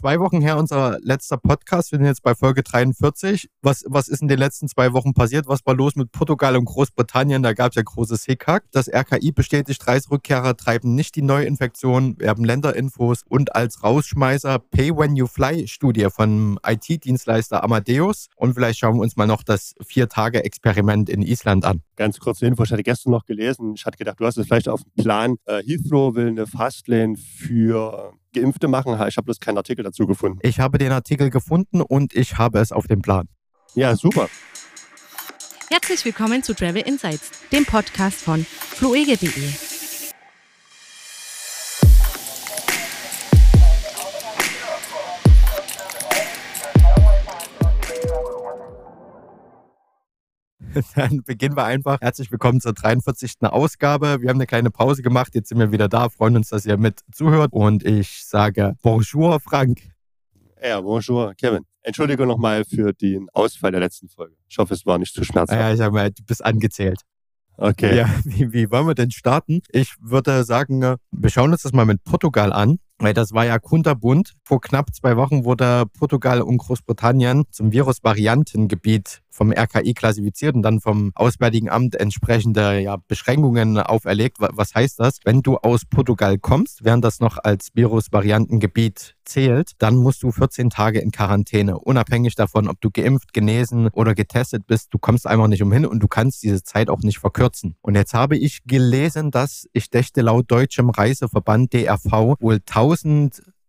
zwei Wochen her unser letzter Podcast. Wir sind jetzt bei Folge 43. Was, was ist in den letzten zwei Wochen passiert? Was war los mit Portugal und Großbritannien? Da gab es ja großes Hickhack. Das RKI bestätigt, Reiserückkehrer treiben nicht die Neuinfektion. Wir haben Länderinfos und als Rausschmeißer Pay When You Fly Studie von IT-Dienstleister Amadeus. Und vielleicht schauen wir uns mal noch das Vier-Tage-Experiment in Island an. Ganz kurze Info, ich hatte gestern noch gelesen. Ich hatte gedacht, du hast es vielleicht auf dem Plan. Äh, Heathrow will eine Fastlane für Geimpfte machen. Ich habe bloß keinen Artikel dazu gefunden. Ich habe den Artikel gefunden und ich habe es auf dem Plan. Ja, super. Herzlich willkommen zu Travel Insights, dem Podcast von fluege.de. Dann beginnen wir einfach. Herzlich willkommen zur 43. Ausgabe. Wir haben eine kleine Pause gemacht. Jetzt sind wir wieder da. Freuen uns, dass ihr mit zuhört. Und ich sage Bonjour, Frank. Ja, bonjour, Kevin. Entschuldige nochmal für den Ausfall der letzten Folge. Ich hoffe, es war nicht zu schmerzhaft. Ja, ich sag mal, du bist angezählt. Okay. Ja, wie, wie wollen wir denn starten? Ich würde sagen, äh, wir schauen uns das mal mit Portugal an. Weil das war ja kunterbunt. Vor knapp zwei Wochen wurde Portugal und Großbritannien zum Virusvariantengebiet vom RKI klassifiziert und dann vom Auswärtigen Amt entsprechende ja, Beschränkungen auferlegt. Was heißt das? Wenn du aus Portugal kommst, während das noch als Virusvariantengebiet zählt, dann musst du 14 Tage in Quarantäne, unabhängig davon, ob du geimpft, genesen oder getestet bist. Du kommst einfach nicht umhin und du kannst diese Zeit auch nicht verkürzen. Und jetzt habe ich gelesen, dass ich dächte laut deutschem Reiseverband DRV wohl 1000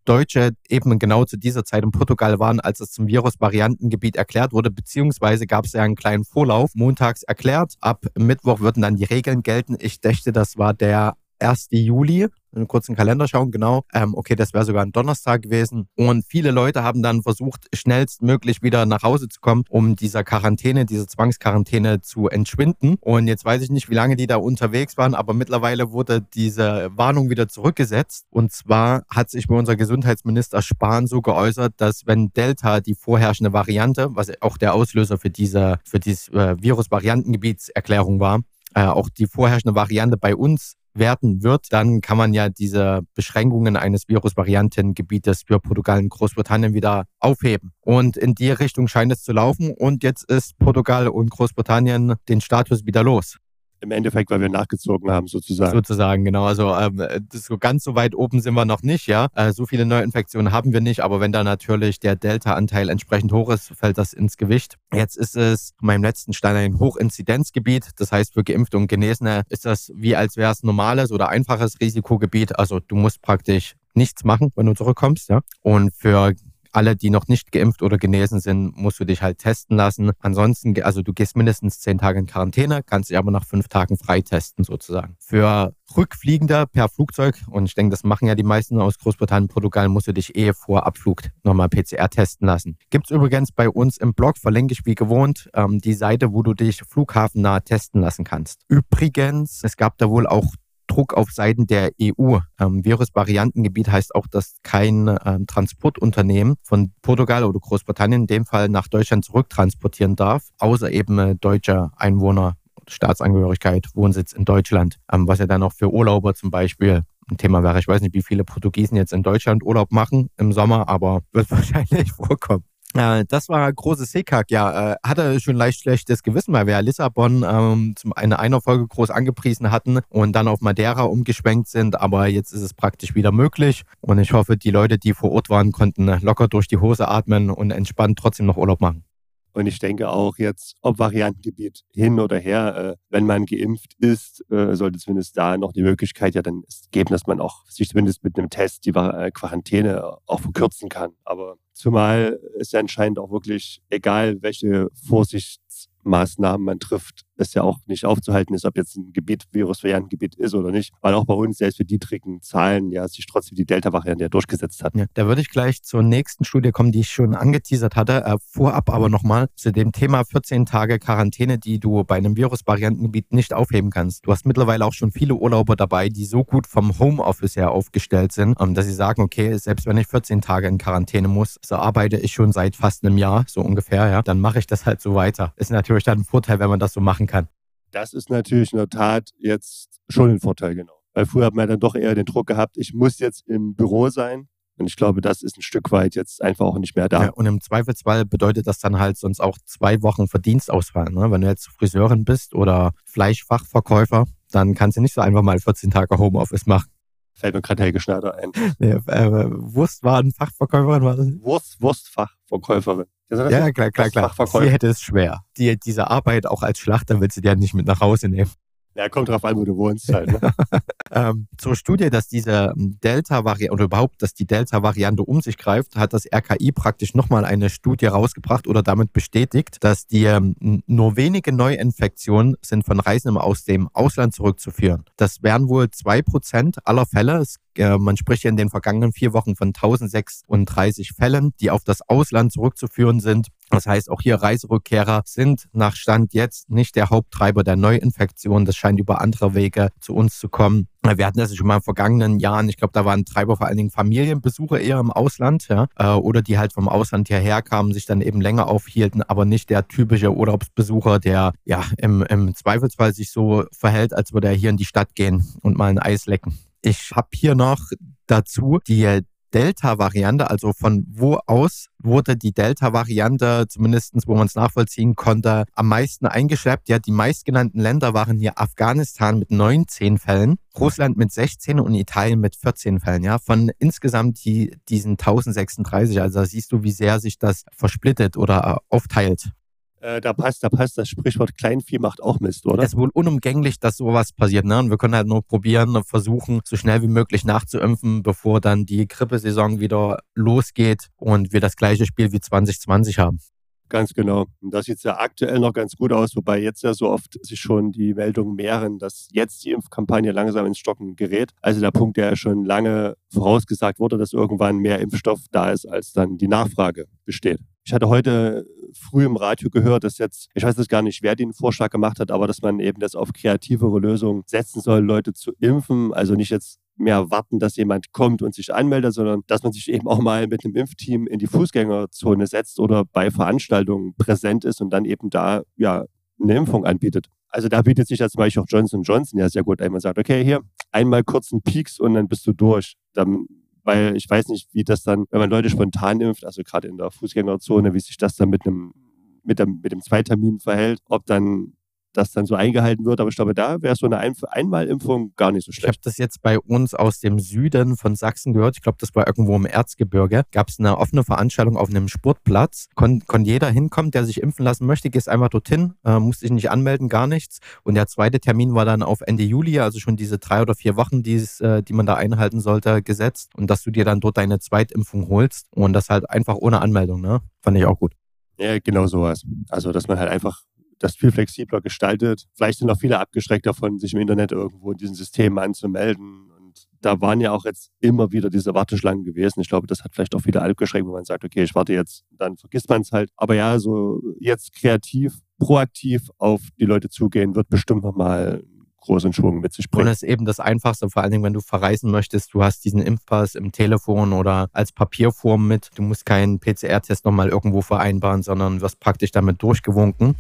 Deutsche eben genau zu dieser Zeit in Portugal waren, als es zum Virusvariantengebiet erklärt wurde, beziehungsweise gab es ja einen kleinen Vorlauf, montags erklärt. Ab Mittwoch würden dann die Regeln gelten. Ich dächte, das war der 1. Juli einen kurzen Kalender schauen, genau. Ähm, okay, das wäre sogar ein Donnerstag gewesen. Und viele Leute haben dann versucht, schnellstmöglich wieder nach Hause zu kommen, um dieser Quarantäne, dieser Zwangsquarantäne zu entschwinden. Und jetzt weiß ich nicht, wie lange die da unterwegs waren, aber mittlerweile wurde diese Warnung wieder zurückgesetzt. Und zwar hat sich bei unser Gesundheitsminister Spahn so geäußert, dass wenn Delta die vorherrschende Variante, was auch der Auslöser für diese, für diese äh, Virus-Variantengebietserklärung war, äh, auch die vorherrschende Variante bei uns werten wird, dann kann man ja diese Beschränkungen eines Virusvariantengebietes für Portugal und Großbritannien wieder aufheben. Und in die Richtung scheint es zu laufen. Und jetzt ist Portugal und Großbritannien den Status wieder los im Endeffekt, weil wir nachgezogen haben, sozusagen. Sozusagen, genau. Also ähm, so ganz so weit oben sind wir noch nicht, ja. Äh, so viele Neuinfektionen haben wir nicht, aber wenn da natürlich der Delta-Anteil entsprechend hoch ist, fällt das ins Gewicht. Jetzt ist es meinem letzten Stand ein Hochinzidenzgebiet. Das heißt, für Geimpfte und Genesene ist das wie als wäre es normales oder einfaches Risikogebiet. Also du musst praktisch nichts machen, wenn du zurückkommst, ja. Und für alle, die noch nicht geimpft oder genesen sind, musst du dich halt testen lassen. Ansonsten, also du gehst mindestens zehn Tage in Quarantäne, kannst dich aber nach fünf Tagen freitesten sozusagen. Für Rückfliegender per Flugzeug, und ich denke, das machen ja die meisten aus Großbritannien, Portugal, musst du dich eh vor Abflug nochmal PCR testen lassen. Gibt's übrigens bei uns im Blog, verlinke ich wie gewohnt, ähm, die Seite, wo du dich flughafennah testen lassen kannst. Übrigens, es gab da wohl auch Druck auf Seiten der EU. Ähm, Virusvariantengebiet heißt auch, dass kein ähm, Transportunternehmen von Portugal oder Großbritannien in dem Fall nach Deutschland zurücktransportieren darf, außer eben äh, deutsche Einwohner, Staatsangehörigkeit, Wohnsitz in Deutschland, ähm, was ja dann auch für Urlauber zum Beispiel ein Thema wäre. Ich weiß nicht, wie viele Portugiesen jetzt in Deutschland Urlaub machen im Sommer, aber wird wahrscheinlich vorkommen. Äh, das war großes Hickhack, ja. Äh, hatte schon leicht schlechtes Gewissen, weil wir ja Lissabon ähm, zum eine einer Folge groß angepriesen hatten und dann auf Madeira umgeschwenkt sind. Aber jetzt ist es praktisch wieder möglich. Und ich hoffe, die Leute, die vor Ort waren, konnten locker durch die Hose atmen und entspannt trotzdem noch Urlaub machen. Und ich denke auch jetzt, ob Variantengebiet hin oder her, äh, wenn man geimpft ist, äh, sollte zumindest da noch die Möglichkeit ja dann geben, dass man auch sich zumindest mit einem Test die äh, Quarantäne auch verkürzen kann. Aber zumal es ja anscheinend auch wirklich egal, welche Vorsichtsmaßnahmen man trifft, es ja auch nicht aufzuhalten ist, ob jetzt ein Gebiet Virusvariantengebiet ist oder nicht, weil auch bei uns selbst für niedrigen Zahlen ja sich trotzdem die Delta-Variante ja durchgesetzt hat. Ja, da würde ich gleich zur nächsten Studie kommen, die ich schon angeteasert hatte. Äh, vorab aber nochmal zu dem Thema 14 Tage Quarantäne, die du bei einem Virusvariantengebiet nicht aufheben kannst. Du hast mittlerweile auch schon viele Urlauber dabei, die so gut vom Homeoffice her aufgestellt sind, ähm, dass sie sagen, okay, selbst wenn ich 14 Tage in Quarantäne muss, so arbeite ich schon seit fast einem Jahr, so ungefähr, ja, dann mache ich das halt so weiter. Ist natürlich dann ein Vorteil, wenn man das so machen kann. Das ist natürlich in der Tat jetzt schon ein Vorteil, genau. Weil früher hat man dann doch eher den Druck gehabt, ich muss jetzt im Büro sein. Und ich glaube, das ist ein Stück weit jetzt einfach auch nicht mehr da. Ja, und im Zweifelsfall bedeutet das dann halt sonst auch zwei Wochen Verdienstausfall. Ne? Wenn du jetzt Friseurin bist oder Fleischfachverkäufer, dann kannst du nicht so einfach mal 14 Tage Homeoffice machen. Fällt mir gerade Helge Schneider ein. Nee, äh, Wurstwarenfachverkäuferin war das? Wurst, Wurstfachverkäuferin. Ja, klar, klar, klar. Sie hätte es schwer. Die, diese Arbeit auch als Schlachter willst du dir nicht mit nach Hause nehmen. Ja, kommt drauf an, wo du wohnst halt. Ne? ähm, zur Studie, dass diese Delta-Variante oder überhaupt, dass die Delta-Variante um sich greift, hat das RKI praktisch nochmal eine Studie rausgebracht oder damit bestätigt, dass die ähm, nur wenige Neuinfektionen sind von Reisenden aus dem Ausland zurückzuführen. Das wären wohl zwei Prozent aller Fälle. Es äh, man spricht ja in den vergangenen vier Wochen von 1036 Fällen, die auf das Ausland zurückzuführen sind. Das heißt, auch hier Reiserückkehrer sind nach Stand jetzt nicht der Haupttreiber der Neuinfektion. Das scheint über andere Wege zu uns zu kommen. Wir hatten das schon mal in vergangenen Jahren. Ich glaube, da waren Treiber vor allen Dingen Familienbesuche eher im Ausland, ja, äh, oder die halt vom Ausland hierher kamen, sich dann eben länger aufhielten, aber nicht der typische Urlaubsbesucher, der ja im, im Zweifelsfall sich so verhält, als würde er hier in die Stadt gehen und mal ein Eis lecken. Ich habe hier noch dazu die Delta-Variante, also von wo aus wurde die Delta-Variante, zumindest wo man es nachvollziehen konnte, am meisten eingeschleppt. Ja, die meistgenannten Länder waren hier Afghanistan mit 19 Fällen, Russland mit 16 und Italien mit 14 Fällen. Ja, von insgesamt die, diesen 1036. Also da siehst du, wie sehr sich das versplittet oder aufteilt. Äh, da passt, da passt das Sprichwort Kleinvieh macht auch Mist, oder? Es ist wohl unumgänglich, dass sowas passiert. Ne? Und wir können halt nur probieren und versuchen, so schnell wie möglich nachzuimpfen, bevor dann die Grippesaison wieder losgeht und wir das gleiche Spiel wie 2020 haben. Ganz genau. Und das sieht ja aktuell noch ganz gut aus, wobei jetzt ja so oft sich schon die Meldungen mehren, dass jetzt die Impfkampagne langsam ins Stocken gerät. Also der Punkt, der ja schon lange vorausgesagt wurde, dass irgendwann mehr Impfstoff da ist, als dann die Nachfrage besteht. Ich hatte heute früh im Radio gehört, dass jetzt, ich weiß jetzt gar nicht, wer den Vorschlag gemacht hat, aber dass man eben das auf kreativere Lösungen setzen soll, Leute zu impfen. Also nicht jetzt mehr warten, dass jemand kommt und sich anmeldet, sondern dass man sich eben auch mal mit einem Impfteam in die Fußgängerzone setzt oder bei Veranstaltungen präsent ist und dann eben da ja eine Impfung anbietet. Also da bietet sich ja zum Beispiel auch Johnson Johnson ja sehr gut ein. Man sagt, okay, hier einmal kurz einen Peaks und dann bist du durch. Dann weil ich weiß nicht, wie das dann, wenn man Leute spontan impft, also gerade in der Fußgängerzone, wie sich das dann mit einem mit dem, mit dem Zweitermin verhält, ob dann das dann so eingehalten wird. Aber ich glaube, da wäre so eine Ein Einmalimpfung gar nicht so schlecht. Ich habe das jetzt bei uns aus dem Süden von Sachsen gehört. Ich glaube, das war irgendwo im Erzgebirge. Gab es eine offene Veranstaltung auf einem Sportplatz. Kon konnte jeder hinkommen, der sich impfen lassen möchte, gehst einfach dorthin, äh, musste sich nicht anmelden, gar nichts. Und der zweite Termin war dann auf Ende Juli, also schon diese drei oder vier Wochen, äh, die man da einhalten sollte, gesetzt. Und dass du dir dann dort deine Zweitimpfung holst. Und das halt einfach ohne Anmeldung, ne? Fand ich auch gut. Ja, genau sowas. Also, dass man halt einfach das viel flexibler gestaltet. Vielleicht sind auch viele abgeschreckt davon, sich im Internet irgendwo in diesen Systemen anzumelden. Und da waren ja auch jetzt immer wieder diese Warteschlangen gewesen. Ich glaube, das hat vielleicht auch viele abgeschreckt, wo man sagt, okay, ich warte jetzt, dann vergisst man es halt. Aber ja, so jetzt kreativ, proaktiv auf die Leute zugehen, wird bestimmt nochmal großen Schwung mit sich bringen. Und es ist eben das Einfachste, vor allen Dingen, wenn du verreisen möchtest. Du hast diesen Impfpass im Telefon oder als Papierform mit. Du musst keinen PCR-Test nochmal irgendwo vereinbaren, sondern wirst praktisch damit durchgewunken.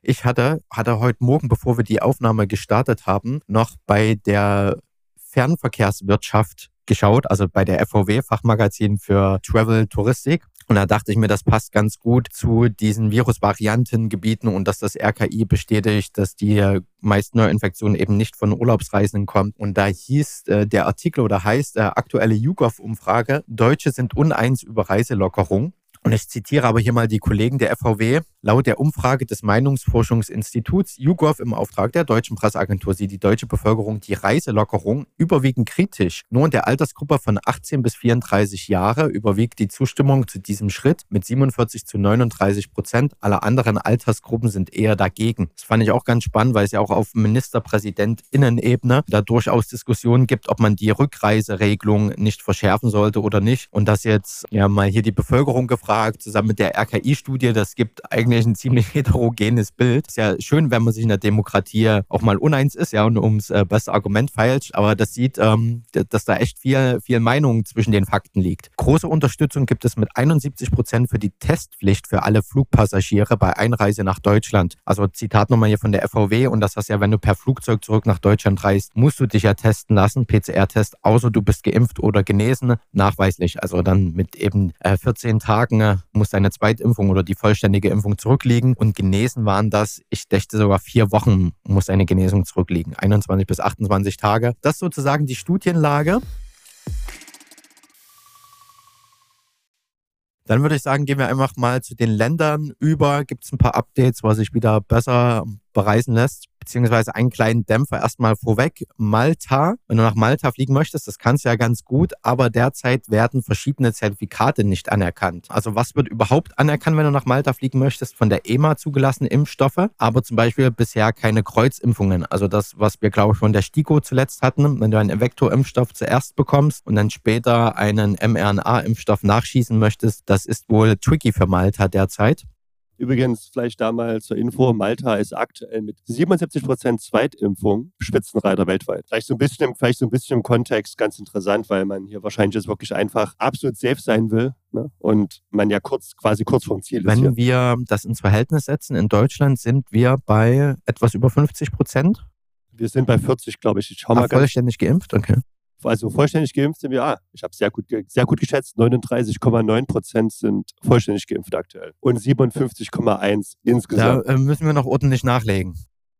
Ich hatte, hatte heute Morgen, bevor wir die Aufnahme gestartet haben, noch bei der Fernverkehrswirtschaft geschaut, also bei der FVW, Fachmagazin für Travel Touristik. Und da dachte ich mir, das passt ganz gut zu diesen Virusvariantengebieten und dass das RKI bestätigt, dass die meisten Neuinfektionen eben nicht von Urlaubsreisenden kommen. Und da hieß äh, der Artikel oder heißt äh, aktuelle YouGov-Umfrage, Deutsche sind uneins über Reiselockerung. Und ich zitiere aber hier mal die Kollegen der FVW. Laut der Umfrage des Meinungsforschungsinstituts YouGov im Auftrag der deutschen Presseagentur sieht die deutsche Bevölkerung die Reiselockerung überwiegend kritisch. Nur in der Altersgruppe von 18 bis 34 Jahre überwiegt die Zustimmung zu diesem Schritt mit 47 zu 39 Prozent. Alle anderen Altersgruppen sind eher dagegen. Das fand ich auch ganz spannend, weil es ja auch auf Ministerpräsidentinnen-Ebene da durchaus Diskussionen gibt, ob man die Rückreiseregelung nicht verschärfen sollte oder nicht. Und dass jetzt ja mal hier die Bevölkerung gefragt, zusammen mit der RKI-Studie, das gibt eigentlich eigentlich ein ziemlich heterogenes Bild. Ist ja schön, wenn man sich in der Demokratie auch mal uneins ist, ja, und ums äh, beste Argument feilscht. Aber das sieht, ähm, dass da echt viel, viel Meinung zwischen den Fakten liegt. Große Unterstützung gibt es mit 71 Prozent für die Testpflicht für alle Flugpassagiere bei Einreise nach Deutschland. Also Zitat nochmal hier von der FVW und das heißt ja, wenn du per Flugzeug zurück nach Deutschland reist, musst du dich ja testen lassen, PCR-Test, außer du bist geimpft oder genesen, nachweislich. Also dann mit eben äh, 14 Tagen äh, muss deine Zweitimpfung oder die vollständige Impfung zurückliegen und genesen waren das, ich dächte sogar vier Wochen muss eine Genesung zurückliegen, 21 bis 28 Tage. Das ist sozusagen die Studienlage. Dann würde ich sagen, gehen wir einfach mal zu den Ländern über. Gibt es ein paar Updates, was sich wieder besser bereisen lässt? beziehungsweise einen kleinen Dämpfer erstmal vorweg. Malta, wenn du nach Malta fliegen möchtest, das kannst du ja ganz gut, aber derzeit werden verschiedene Zertifikate nicht anerkannt. Also was wird überhaupt anerkannt, wenn du nach Malta fliegen möchtest? Von der EMA zugelassene Impfstoffe, aber zum Beispiel bisher keine Kreuzimpfungen. Also das, was wir, glaube ich, von der STIKO zuletzt hatten, wenn du einen Vektorimpfstoff zuerst bekommst und dann später einen mRNA-Impfstoff nachschießen möchtest, das ist wohl tricky für Malta derzeit. Übrigens, vielleicht da mal zur Info, Malta ist aktuell mit 77 Prozent Zweitimpfung Spitzenreiter weltweit. Vielleicht so, ein bisschen, vielleicht so ein bisschen im Kontext ganz interessant, weil man hier wahrscheinlich jetzt wirklich einfach absolut safe sein will ne? und man ja kurz, quasi kurz vorm Ziel Wenn ist. Wenn wir das ins Verhältnis setzen, in Deutschland sind wir bei etwas über 50 Prozent. Wir sind bei 40, glaube ich. Ich schau mal Ach, vollständig geimpft, okay also vollständig geimpft sind wir, ah, ich habe sehr gut, sehr gut geschätzt, 39,9 Prozent sind vollständig geimpft aktuell und 57,1 insgesamt. Da äh, müssen wir noch ordentlich nachlegen.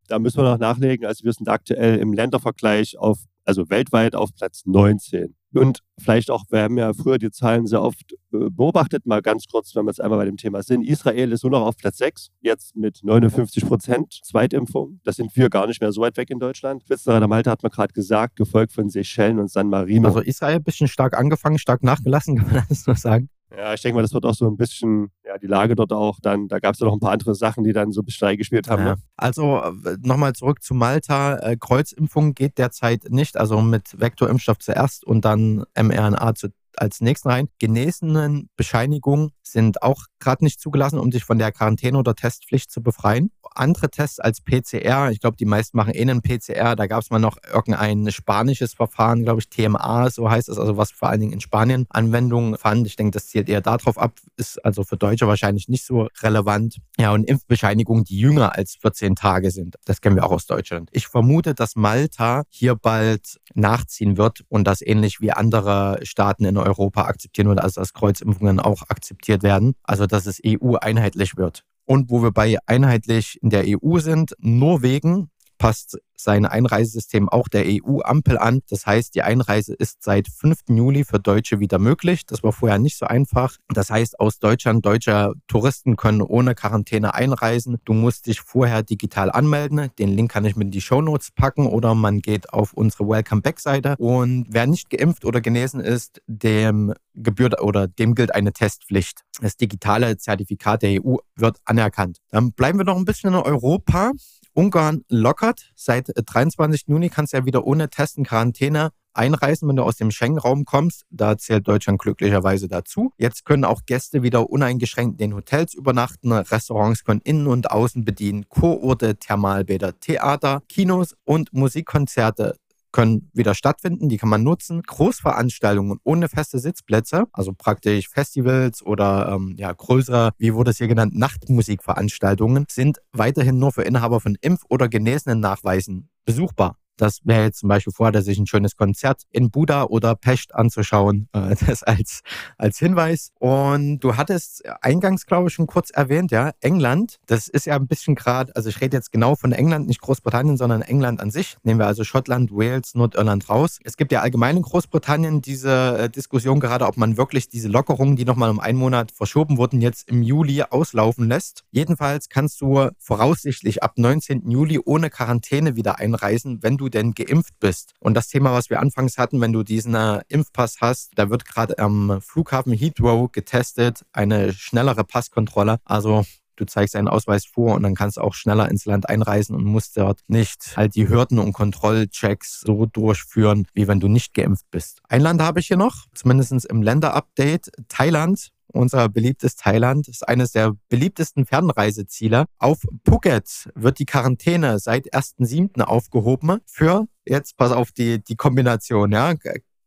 Da müssen wir noch nachlegen. Also wir sind aktuell im Ländervergleich auf, also weltweit auf Platz 19. Und vielleicht auch, wir haben ja früher die Zahlen sehr oft äh, beobachtet, mal ganz kurz, wenn wir jetzt einmal bei dem Thema sind. Israel ist nur noch auf Platz 6, jetzt mit 59 Prozent Zweitimpfung. Das sind wir gar nicht mehr so weit weg in Deutschland. Spitzenreiter Malta hat man gerade gesagt, gefolgt von Seychellen und San Marino. Also Israel ein bisschen stark angefangen, stark nachgelassen, kann man das nur sagen. Ja, ich denke mal, das wird auch so ein bisschen, ja, die Lage dort auch dann, da gab es ja noch ein paar andere Sachen, die dann so ein bisschen eingespielt haben. Ja. Ne? Also äh, nochmal zurück zu Malta. Äh, Kreuzimpfung geht derzeit nicht, also mit Vektorimpfstoff zuerst und dann mRNA zu, als nächsten rein. Genesenen Bescheinigungen sind auch gerade nicht zugelassen, um sich von der Quarantäne- oder Testpflicht zu befreien andere Tests als PCR. Ich glaube, die meisten machen eh einen PCR. Da gab es mal noch irgendein spanisches Verfahren, glaube ich, TMA, so heißt es, also was vor allen Dingen in Spanien Anwendung fand. Ich denke, das zielt eher darauf ab, ist also für Deutsche wahrscheinlich nicht so relevant. Ja, und Impfbescheinigungen, die jünger als 14 Tage sind. Das kennen wir auch aus Deutschland. Ich vermute, dass Malta hier bald nachziehen wird und das ähnlich wie andere Staaten in Europa akzeptieren wird, also dass Kreuzimpfungen auch akzeptiert werden. Also, dass es EU einheitlich wird. Und wo wir bei einheitlich in der EU sind, Norwegen passt sein Einreisesystem auch der EU-Ampel an. Das heißt, die Einreise ist seit 5. Juli für Deutsche wieder möglich. Das war vorher nicht so einfach. Das heißt, aus Deutschland, deutsche Touristen können ohne Quarantäne einreisen. Du musst dich vorher digital anmelden. Den Link kann ich mit in die Show Notes packen oder man geht auf unsere Welcome Back-Seite. Und wer nicht geimpft oder genesen ist, dem gebührt oder dem gilt eine Testpflicht. Das digitale Zertifikat der EU wird anerkannt. Dann bleiben wir noch ein bisschen in Europa. Ungarn lockert. Seit 23. Juni kannst du ja wieder ohne Testen Quarantäne einreisen, wenn du aus dem Schengen-Raum kommst. Da zählt Deutschland glücklicherweise dazu. Jetzt können auch Gäste wieder uneingeschränkt in den Hotels übernachten. Restaurants können innen und außen bedienen. Kurorte, Thermalbäder, Theater, Kinos und Musikkonzerte können wieder stattfinden, die kann man nutzen. Großveranstaltungen ohne feste Sitzplätze, also praktisch Festivals oder ähm, ja, größere, wie wurde es hier genannt, Nachtmusikveranstaltungen, sind weiterhin nur für Inhaber von Impf- oder genesenen Nachweisen besuchbar. Das wäre jetzt zum Beispiel vorher, sich ein schönes Konzert in Buda oder Pest anzuschauen. Äh, das als, als Hinweis. Und du hattest eingangs, glaube ich, schon kurz erwähnt, ja, England. Das ist ja ein bisschen gerade, also ich rede jetzt genau von England, nicht Großbritannien, sondern England an sich. Nehmen wir also Schottland, Wales, Nordirland raus. Es gibt ja allgemein in Großbritannien diese äh, Diskussion gerade, ob man wirklich diese Lockerungen, die nochmal um einen Monat verschoben wurden, jetzt im Juli auslaufen lässt. Jedenfalls kannst du voraussichtlich ab 19. Juli ohne Quarantäne wieder einreisen, wenn du denn geimpft bist. Und das Thema, was wir anfangs hatten, wenn du diesen äh, Impfpass hast, da wird gerade am Flughafen Heathrow getestet, eine schnellere Passkontrolle. Also du zeigst deinen Ausweis vor und dann kannst du auch schneller ins Land einreisen und musst dort nicht halt die Hürden und Kontrollchecks so durchführen, wie wenn du nicht geimpft bist. Ein Land habe ich hier noch, zumindest im Länderupdate, Thailand unser beliebtes Thailand, ist eines der beliebtesten Fernreiseziele. Auf Phuket wird die Quarantäne seit 1.7. aufgehoben für, jetzt pass auf die, die Kombination, ja,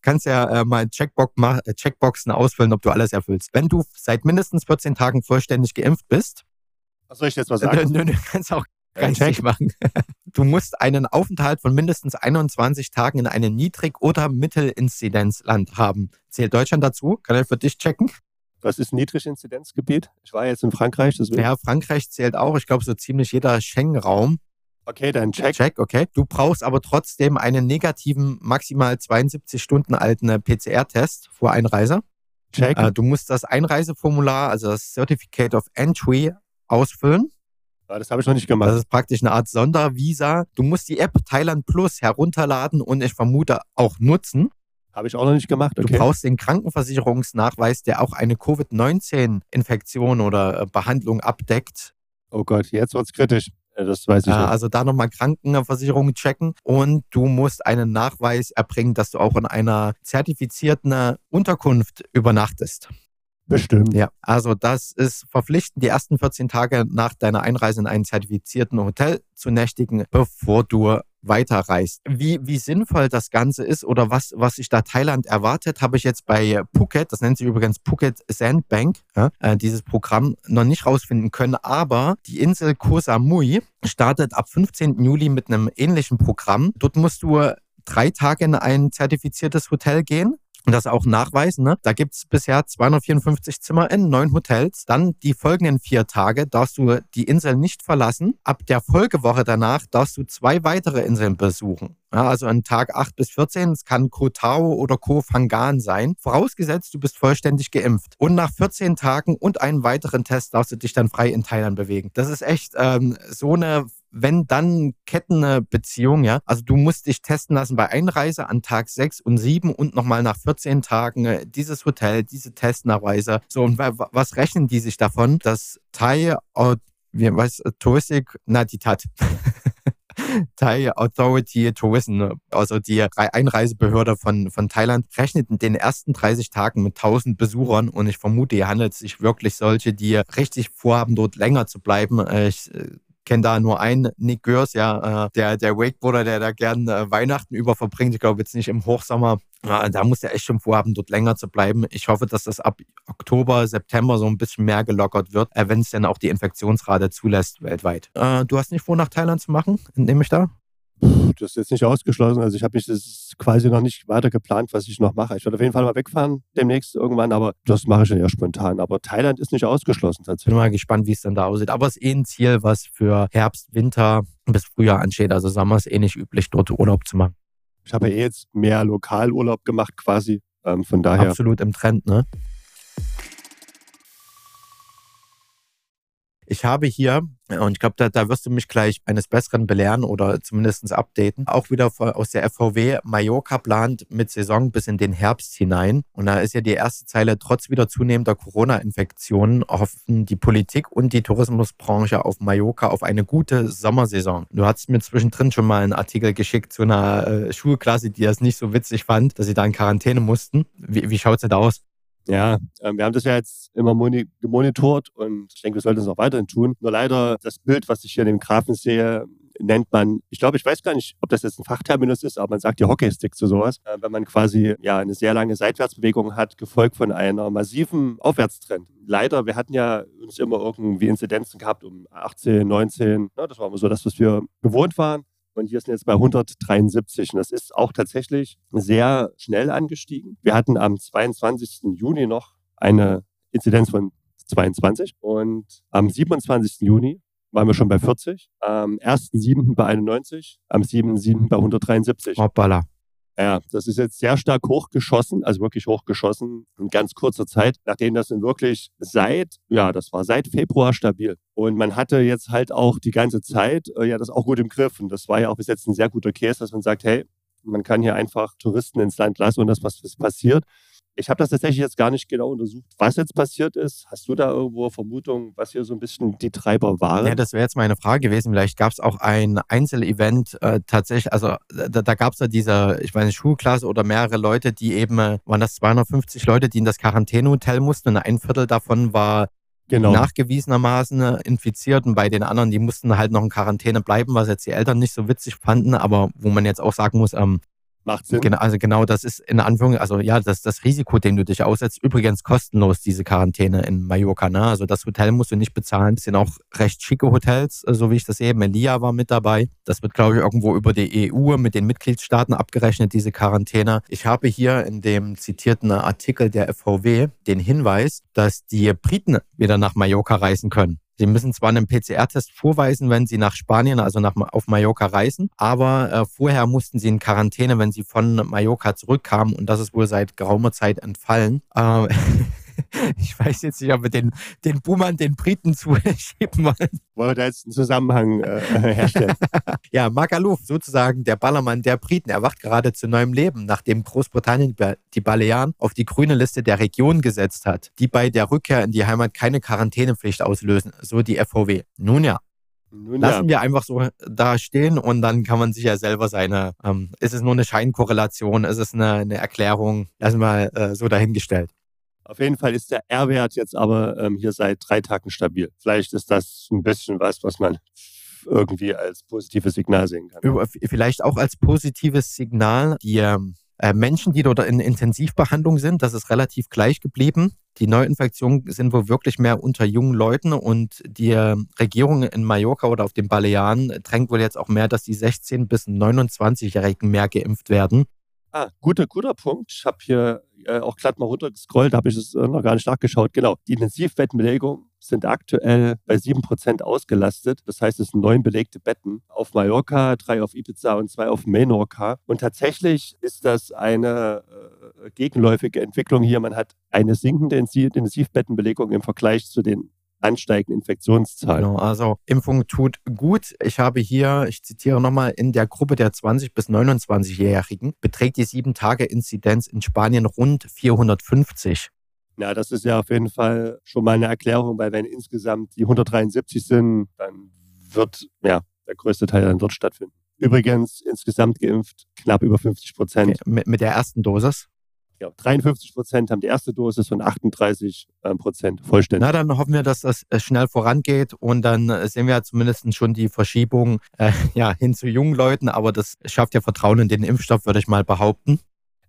kannst ja äh, mal Checkbox, äh, Checkboxen ausfüllen, ob du alles erfüllst. Wenn du seit mindestens 14 Tagen vollständig geimpft bist, was soll ich jetzt mal sagen? Nö, nö, kannst auch ganz Check machen. Du musst einen Aufenthalt von mindestens 21 Tagen in einem Niedrig- oder Mittelinzidenzland haben. Zählt Deutschland dazu? Kann er für dich checken? Was ist Niedriginzidenzgebiet? Ich war jetzt in Frankreich. Deswegen. Ja, Frankreich zählt auch. Ich glaube, so ziemlich jeder Schengen-Raum. Okay, dann check. Check, okay. Du brauchst aber trotzdem einen negativen, maximal 72 Stunden alten PCR-Test vor Einreise. Check. Äh, du musst das Einreiseformular, also das Certificate of Entry, ausfüllen. Ja, das habe ich noch nicht gemacht. Das ist praktisch eine Art Sondervisa. Du musst die App Thailand Plus herunterladen und ich vermute auch nutzen. Habe ich auch noch nicht gemacht. Okay. Du brauchst den Krankenversicherungsnachweis, der auch eine Covid-19-Infektion oder äh, Behandlung abdeckt. Oh Gott, jetzt wird es kritisch. Das weiß ich nicht. Also da nochmal Krankenversicherung checken und du musst einen Nachweis erbringen, dass du auch in einer zertifizierten Unterkunft übernachtest. Bestimmt. Ja, also das ist verpflichtend, die ersten 14 Tage nach deiner Einreise in einen zertifizierten Hotel zu nächtigen, bevor du weiterreist. Wie, wie sinnvoll das Ganze ist oder was, was sich da Thailand erwartet, habe ich jetzt bei Phuket, das nennt sich übrigens Phuket Sandbank, äh, dieses Programm noch nicht rausfinden können. Aber die Insel Koh Samui startet ab 15. Juli mit einem ähnlichen Programm. Dort musst du drei Tage in ein zertifiziertes Hotel gehen und das auch nachweisen. Ne? Da gibt es bisher 254 Zimmer in neun Hotels. Dann die folgenden vier Tage darfst du die Insel nicht verlassen. Ab der Folgewoche danach darfst du zwei weitere Inseln besuchen. Ja, also an Tag 8 bis 14, es kann Koh Tao oder Koh Phangan sein, vorausgesetzt du bist vollständig geimpft. Und nach 14 Tagen und einem weiteren Test darfst du dich dann frei in Thailand bewegen. Das ist echt ähm, so eine wenn dann Kettenbeziehung, ja. Also du musst dich testen lassen bei Einreise an Tag 6 und 7 und nochmal nach 14 Tagen äh, dieses Hotel, diese Testnachweise. So, und was rechnen die sich davon? dass Thai, wie weiß, Touristik, na, die Tat. Thai Authority Tourism, also die Einreisebehörde von, von Thailand, rechnet in den ersten 30 Tagen mit 1000 Besuchern und ich vermute, hier handelt es sich wirklich solche, die richtig vorhaben, dort länger zu bleiben. Äh, ich äh, kenne da nur einen Nick Görs, ja, äh, der, der Wakeboarder, der da gern äh, Weihnachten über verbringt. Ich glaube jetzt nicht im Hochsommer. Äh, da muss er echt schon vorhaben, dort länger zu bleiben. Ich hoffe, dass das ab Oktober, September so ein bisschen mehr gelockert wird, äh, wenn es denn auch die Infektionsrate zulässt weltweit. Äh, du hast nicht vor, nach Thailand zu machen, nehme ich da? Das ist jetzt nicht ausgeschlossen. Also ich habe mich das quasi noch nicht weiter geplant, was ich noch mache. Ich werde auf jeden Fall mal wegfahren demnächst irgendwann, aber das mache ich dann eher spontan. Aber Thailand ist nicht ausgeschlossen tatsächlich. Bin mal gespannt, wie es dann da aussieht. Aber es ist eh ein Ziel, was für Herbst, Winter bis Frühjahr ansteht. Also Sommer ist eh nicht üblich, dort Urlaub zu machen. Ich habe ja eh jetzt mehr Lokalurlaub gemacht quasi. Ähm, von daher. Absolut im Trend, ne? Ich habe hier, und ich glaube, da, da wirst du mich gleich eines Besseren belehren oder zumindest updaten, auch wieder aus der FVW, Mallorca plant mit Saison bis in den Herbst hinein. Und da ist ja die erste Zeile, trotz wieder zunehmender Corona-Infektionen hoffen die Politik und die Tourismusbranche auf Mallorca auf eine gute Sommersaison. Du hast mir zwischendrin schon mal einen Artikel geschickt zu einer äh, Schulklasse, die das nicht so witzig fand, dass sie da in Quarantäne mussten. Wie, wie schaut es denn da aus? Ja, ähm, wir haben das ja jetzt immer gemonitort und ich denke, wir sollten es auch weiterhin tun. Nur leider das Bild, was ich hier in dem Graphen sehe, nennt man, ich glaube, ich weiß gar nicht, ob das jetzt ein Fachterminus ist, aber man sagt ja Hockeystick zu sowas, äh, wenn man quasi ja eine sehr lange Seitwärtsbewegung hat, gefolgt von einer massiven Aufwärtstrend. Leider, wir hatten ja uns immer irgendwie Inzidenzen gehabt um 18, 19, ne, das war immer so das, was wir gewohnt waren. Und hier sind jetzt bei 173. Und das ist auch tatsächlich sehr schnell angestiegen. Wir hatten am 22. Juni noch eine Inzidenz von 22 und am 27. Juni waren wir schon bei 40, am 1.7. bei 91, am 7.7. bei 173. Hoppala. Ja, das ist jetzt sehr stark hochgeschossen, also wirklich hochgeschossen in ganz kurzer Zeit, nachdem das dann wirklich seit, ja, das war seit Februar stabil. Und man hatte jetzt halt auch die ganze Zeit, äh, ja, das auch gut im Griff. Und das war ja auch bis jetzt ein sehr guter Case, dass man sagt, hey, man kann hier einfach Touristen ins Land lassen und das, was passiert. Ich habe das tatsächlich jetzt gar nicht genau untersucht, was jetzt passiert ist. Hast du da irgendwo Vermutungen, was hier so ein bisschen die Treiber waren? Ja, das wäre jetzt meine Frage gewesen. Vielleicht gab es auch ein Einzelevent äh, tatsächlich. Also da, da gab es ja diese, ich meine, Schulklasse oder mehrere Leute, die eben, äh, waren das 250 Leute, die in das Quarantänehotel mussten und ein Viertel davon war genau. nachgewiesenermaßen äh, infiziert und bei den anderen, die mussten halt noch in Quarantäne bleiben, was jetzt die Eltern nicht so witzig fanden, aber wo man jetzt auch sagen muss, ähm, Macht Sinn. Genau, also genau, das ist in Anführung, also ja, das das Risiko, dem du dich aussetzt. Übrigens kostenlos diese Quarantäne in Mallorca. Ne? Also das Hotel musst du nicht bezahlen. Das sind auch recht schicke Hotels, äh, so wie ich das eben. Elia war mit dabei. Das wird, glaube ich, irgendwo über die EU mit den Mitgliedstaaten abgerechnet, diese Quarantäne. Ich habe hier in dem zitierten Artikel der FVW den Hinweis, dass die Briten wieder nach Mallorca reisen können. Sie müssen zwar einen PCR-Test vorweisen, wenn Sie nach Spanien, also nach, auf Mallorca reisen, aber äh, vorher mussten Sie in Quarantäne, wenn Sie von Mallorca zurückkamen und das ist wohl seit geraumer Zeit entfallen. Äh, ich weiß jetzt nicht, ob wir den, den Boomern den Briten zuschieben wollen. Wollen wir da jetzt einen Zusammenhang äh, herstellen? ja, Magaluf, sozusagen der Ballermann der Briten, erwacht gerade zu neuem Leben, nachdem Großbritannien die Balearen auf die grüne Liste der Region gesetzt hat, die bei der Rückkehr in die Heimat keine Quarantänepflicht auslösen, so die FVW. Nun ja, nun, Lassen ja. wir einfach so da stehen und dann kann man sich ja selber seine, ähm, ist es nur eine Scheinkorrelation, ist es eine, eine Erklärung, lassen wir äh, so dahingestellt. Auf jeden Fall ist der R-Wert jetzt aber ähm, hier seit drei Tagen stabil. Vielleicht ist das ein bisschen was, was man irgendwie als positives Signal sehen kann. Vielleicht auch als positives Signal. Die ähm, äh, Menschen, die dort in Intensivbehandlung sind, das ist relativ gleich geblieben. Die Neuinfektionen sind wohl wirklich mehr unter jungen Leuten und die äh, Regierung in Mallorca oder auf den Balearen drängt wohl jetzt auch mehr, dass die 16- bis 29-Jährigen mehr geimpft werden. Ah, guter, guter Punkt. Ich habe hier äh, auch glatt mal runtergescrollt, habe ich es äh, noch gar nicht nachgeschaut. Genau, die Intensivbettenbelegung sind aktuell bei 7% ausgelastet. Das heißt, es sind neun belegte Betten auf Mallorca, drei auf Ibiza und zwei auf Menorca. Und tatsächlich ist das eine äh, gegenläufige Entwicklung hier. Man hat eine sinkende Intensivbettenbelegung im Vergleich zu den ansteigenden Infektionszahlen. Genau, also Impfung tut gut. Ich habe hier, ich zitiere nochmal, in der Gruppe der 20- bis 29-Jährigen beträgt die 7-Tage-Inzidenz in Spanien rund 450. Ja, das ist ja auf jeden Fall schon mal eine Erklärung, weil wenn insgesamt die 173 sind, dann wird ja der größte Teil dann dort stattfinden. Übrigens insgesamt geimpft knapp über 50 Prozent. Okay, mit, mit der ersten Dosis? Ja, 53 Prozent haben die erste Dosis und 38 ähm, Prozent vollständig. Na, dann hoffen wir, dass das äh, schnell vorangeht und dann äh, sehen wir ja zumindest schon die Verschiebung äh, ja, hin zu jungen Leuten, aber das schafft ja Vertrauen in den Impfstoff, würde ich mal behaupten.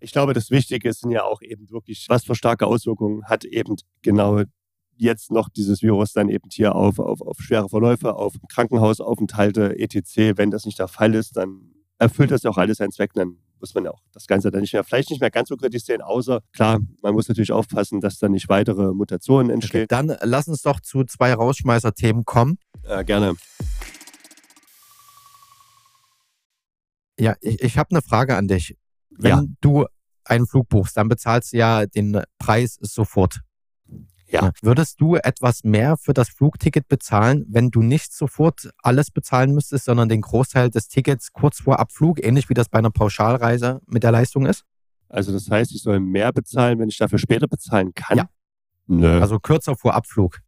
Ich glaube, das Wichtige sind ja auch eben wirklich, was für starke Auswirkungen hat eben genau jetzt noch dieses Virus dann eben hier auf, auf, auf schwere Verläufe, auf Krankenhausaufenthalte, etc. Wenn das nicht der Fall ist, dann erfüllt das ja auch alles seinen Zweck. Dann muss man ja auch das Ganze dann nicht mehr, vielleicht nicht mehr ganz so kritisch sehen, außer klar, man muss natürlich aufpassen, dass da nicht weitere Mutationen entstehen. Okay, dann lass uns doch zu zwei Rausschmeißer-Themen kommen. Ja, gerne. Ja, ich, ich habe eine Frage an dich. Wenn ja. du einen Flug buchst, dann bezahlst du ja den Preis sofort. Ja. Würdest du etwas mehr für das Flugticket bezahlen, wenn du nicht sofort alles bezahlen müsstest, sondern den Großteil des Tickets kurz vor Abflug, ähnlich wie das bei einer Pauschalreise mit der Leistung ist? Also das heißt, ich soll mehr bezahlen, wenn ich dafür später bezahlen kann? Ja. Nö. Also kürzer vor Abflug.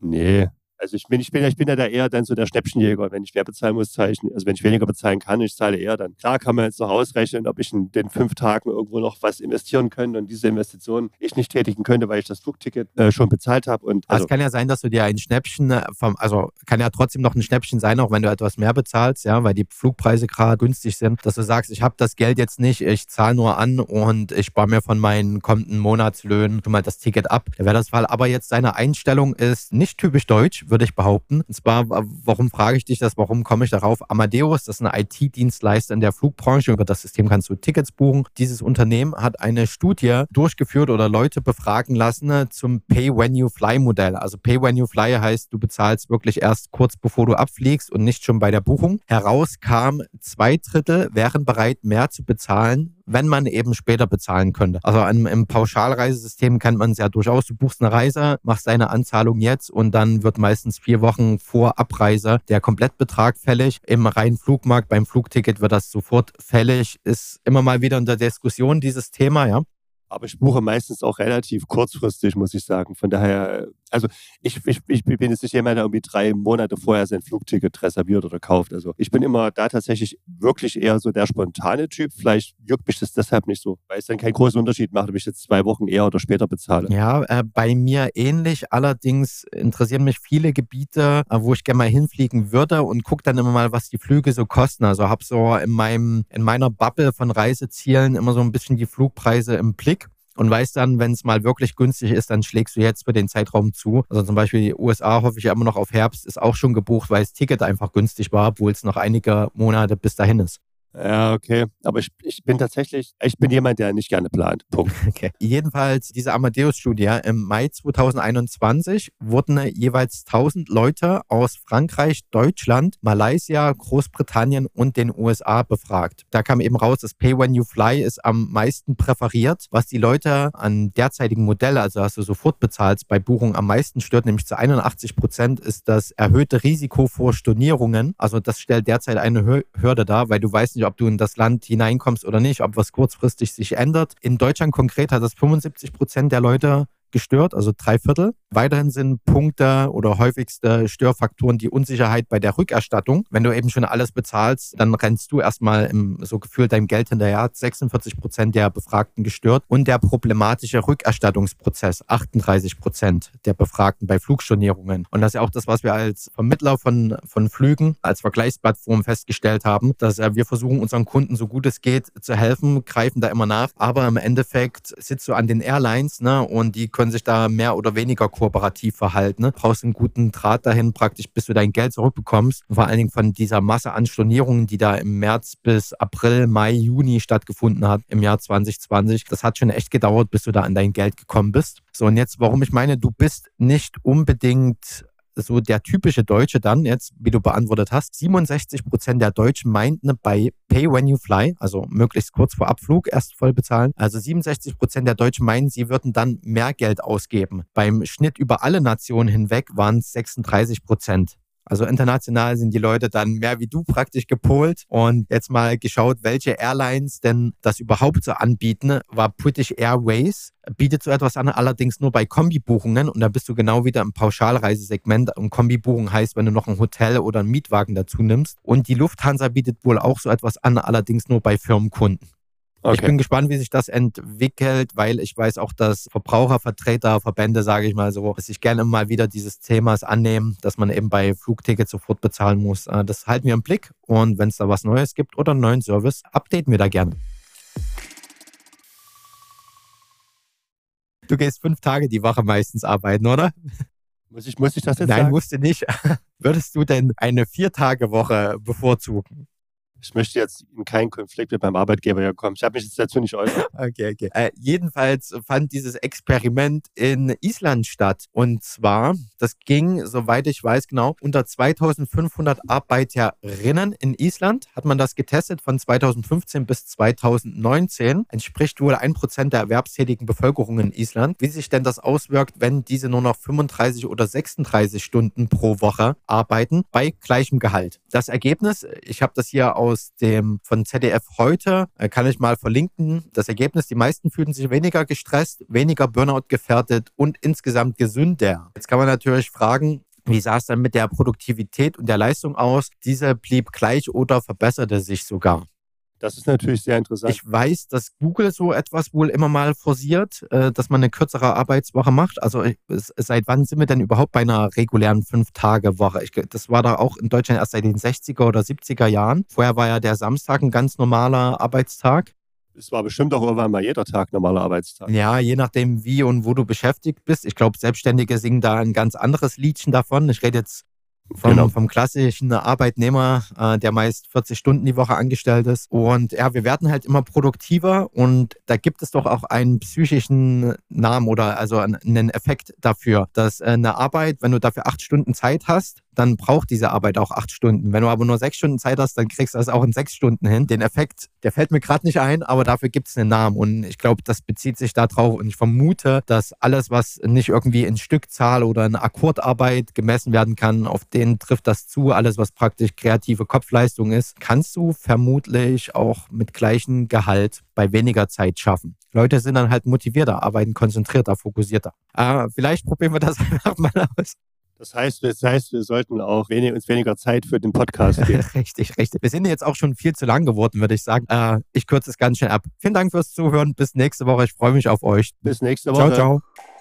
Nee, also ich bin, ich bin, ich bin ja da eher dann so der Schnäppchenjäger. Wenn ich mehr bezahlen muss, zahle ich, also wenn ich weniger bezahlen kann, ich zahle eher dann. Klar kann man jetzt noch ausrechnen, ob ich in den fünf Tagen irgendwo noch was investieren könnte und diese Investition ich nicht tätigen könnte, weil ich das Flugticket äh, schon bezahlt habe. Und also, also es kann ja sein, dass du dir ein Schnäppchen äh, vom, also kann ja trotzdem noch ein Schnäppchen sein, auch wenn du etwas mehr bezahlst, ja, weil die Flugpreise gerade günstig sind, dass du sagst, ich habe das Geld jetzt nicht, ich zahle nur an und ich spare mir von meinen kommenden Monatslöhnen schon mal das Ticket ab. Da wäre das Fall. Aber jetzt deine Einstellung ist nicht typisch deutsch, würde ich behaupten. Und zwar, warum frage ich dich das, warum komme ich darauf? Amadeus, das ist ein IT-Dienstleister in der Flugbranche. Über das System kannst du Tickets buchen. Dieses Unternehmen hat eine Studie durchgeführt oder Leute befragen lassen äh, zum Pay-When-You-Fly-Modell. Also Pay-When-You-Fly heißt, du bezahlst wirklich erst kurz bevor du abfliegst und nicht schon bei der Buchung. Heraus kam, zwei Drittel wären bereit, mehr zu bezahlen, wenn man eben später bezahlen könnte. Also im, im Pauschalreisesystem kennt man es ja durchaus. Du buchst eine Reise, machst deine Anzahlung jetzt und dann wird meistens vier Wochen vor Abreise der Komplettbetrag fällig. Im reinen Flugmarkt, beim Flugticket wird das sofort fällig. Ist immer mal wieder in der Diskussion dieses Thema, ja. Aber ich buche meistens auch relativ kurzfristig, muss ich sagen. Von daher, also ich, ich, ich bin jetzt nicht jemand, der irgendwie drei Monate vorher sein Flugticket reserviert oder kauft. Also ich bin immer da tatsächlich wirklich eher so der spontane Typ. Vielleicht juckt mich das deshalb nicht so, weil es dann keinen großen Unterschied macht, ob ich jetzt zwei Wochen eher oder später bezahle. Ja, äh, bei mir ähnlich. Allerdings interessieren mich viele Gebiete, äh, wo ich gerne mal hinfliegen würde und gucke dann immer mal, was die Flüge so kosten. Also habe so in meinem in meiner Bubble von Reisezielen immer so ein bisschen die Flugpreise im Blick und weißt dann, wenn es mal wirklich günstig ist, dann schlägst du jetzt für den Zeitraum zu. Also zum Beispiel die USA hoffe ich ja immer noch auf Herbst, ist auch schon gebucht, weil das Ticket einfach günstig war, obwohl es noch einige Monate bis dahin ist. Ja, okay. Aber ich, ich bin tatsächlich, ich bin jemand, der nicht gerne plant. Punkt. Okay. Jedenfalls, diese Amadeus-Studie im Mai 2021 wurden jeweils 1000 Leute aus Frankreich, Deutschland, Malaysia, Großbritannien und den USA befragt. Da kam eben raus, das Pay When You Fly ist am meisten präferiert. Was die Leute an derzeitigen Modell, also hast du sofort bezahlt, bei Buchung am meisten stört, nämlich zu 81 Prozent, ist das erhöhte Risiko vor Stornierungen. Also das stellt derzeit eine Hürde dar, weil du weißt nicht, nicht, ob du in das Land hineinkommst oder nicht, ob was kurzfristig sich ändert. In Deutschland konkret hat das 75 Prozent der Leute gestört, also drei Viertel. Weiterhin sind Punkte oder häufigste Störfaktoren die Unsicherheit bei der Rückerstattung. Wenn du eben schon alles bezahlst, dann rennst du erstmal im, so gefühlt deinem Geld hinterher. 46 Prozent der Befragten gestört. Und der problematische Rückerstattungsprozess, 38 Prozent der Befragten bei Flugstornierungen. Und das ist ja auch das, was wir als Vermittler von, von Flügen, als Vergleichsplattform festgestellt haben, dass äh, wir versuchen, unseren Kunden so gut es geht zu helfen, greifen da immer nach. Aber im Endeffekt sitzt du an den Airlines ne, und die können sich da mehr oder weniger kooperativ verhalten. Ne? Brauchst einen guten Draht dahin, praktisch, bis du dein Geld zurückbekommst. Und vor allen Dingen von dieser Masse an Stornierungen, die da im März bis April, Mai, Juni stattgefunden hat im Jahr 2020. Das hat schon echt gedauert, bis du da an dein Geld gekommen bist. So, und jetzt, warum ich meine, du bist nicht unbedingt so der typische Deutsche dann, jetzt, wie du beantwortet hast, 67 Prozent der Deutschen meinten bei Pay When You Fly, also möglichst kurz vor Abflug erst voll bezahlen. Also 67 Prozent der Deutschen meinen, sie würden dann mehr Geld ausgeben. Beim Schnitt über alle Nationen hinweg waren es 36 Prozent. Also international sind die Leute dann mehr wie du praktisch gepolt. Und jetzt mal geschaut, welche Airlines denn das überhaupt so anbieten, war British Airways, bietet so etwas an, allerdings nur bei Kombibuchungen. Und da bist du genau wieder im Pauschalreisesegment. Und Kombibuchung heißt, wenn du noch ein Hotel oder einen Mietwagen dazu nimmst. Und die Lufthansa bietet wohl auch so etwas an, allerdings nur bei Firmenkunden. Okay. Ich bin gespannt, wie sich das entwickelt, weil ich weiß auch, dass Verbrauchervertreter, Verbände, sage ich mal so, sich gerne mal wieder dieses Themas annehmen, dass man eben bei Flugtickets sofort bezahlen muss. Äh, das halten wir im Blick und wenn es da was Neues gibt oder einen neuen Service, updaten wir da gerne. Du gehst fünf Tage die Woche meistens arbeiten, oder? Muss ich, muss ich das jetzt Nein, sagen? musst du nicht. Würdest du denn eine Vier-Tage-Woche bevorzugen? Ich möchte jetzt in keinen Konflikt mit meinem Arbeitgeber kommen. Ich habe mich jetzt dazu nicht äußert. Okay, okay. Äh, jedenfalls fand dieses Experiment in Island statt. Und zwar, das ging, soweit ich weiß genau, unter 2500 Arbeiterinnen in Island hat man das getestet von 2015 bis 2019. Entspricht wohl ein Prozent der erwerbstätigen Bevölkerung in Island. Wie sich denn das auswirkt, wenn diese nur noch 35 oder 36 Stunden pro Woche arbeiten bei gleichem Gehalt. Das Ergebnis, ich habe das hier aus aus dem von ZDF heute, äh, kann ich mal verlinken. Das Ergebnis, die meisten fühlten sich weniger gestresst, weniger Burnout gefährdet und insgesamt gesünder. Jetzt kann man natürlich fragen, wie sah es dann mit der Produktivität und der Leistung aus? Diese blieb gleich oder verbesserte sich sogar. Das ist natürlich sehr interessant. Ich weiß, dass Google so etwas wohl immer mal forciert, äh, dass man eine kürzere Arbeitswoche macht. Also seit wann sind wir denn überhaupt bei einer regulären Fünf-Tage-Woche? Das war da auch in Deutschland erst seit den 60er oder 70er Jahren. Vorher war ja der Samstag ein ganz normaler Arbeitstag. Es war bestimmt auch irgendwann mal jeder Tag normaler Arbeitstag. Ja, je nachdem, wie und wo du beschäftigt bist. Ich glaube, Selbstständige singen da ein ganz anderes Liedchen davon. Ich rede jetzt vom, genau. vom klassischen Arbeitnehmer, äh, der meist 40 Stunden die Woche angestellt ist. Und ja, wir werden halt immer produktiver und da gibt es doch auch einen psychischen Namen oder also einen Effekt dafür, dass äh, eine Arbeit, wenn du dafür acht Stunden Zeit hast, dann braucht diese Arbeit auch acht Stunden. Wenn du aber nur sechs Stunden Zeit hast, dann kriegst du das auch in sechs Stunden hin. Den Effekt, der fällt mir gerade nicht ein, aber dafür gibt es einen Namen. Und ich glaube, das bezieht sich darauf. Und ich vermute, dass alles, was nicht irgendwie in Stückzahl oder in Akkordarbeit gemessen werden kann, auf den trifft das zu. Alles, was praktisch kreative Kopfleistung ist, kannst du vermutlich auch mit gleichem Gehalt bei weniger Zeit schaffen. Leute sind dann halt motivierter, arbeiten konzentrierter, fokussierter. Äh, vielleicht probieren wir das einfach mal aus. Das heißt, das heißt, wir sollten auch wenig, uns weniger Zeit für den Podcast geben. richtig, richtig. Wir sind jetzt auch schon viel zu lang geworden, würde ich sagen. Äh, ich kürze es ganz schnell ab. Vielen Dank fürs Zuhören. Bis nächste Woche. Ich freue mich auf euch. Bis nächste Woche. Ciao, ciao.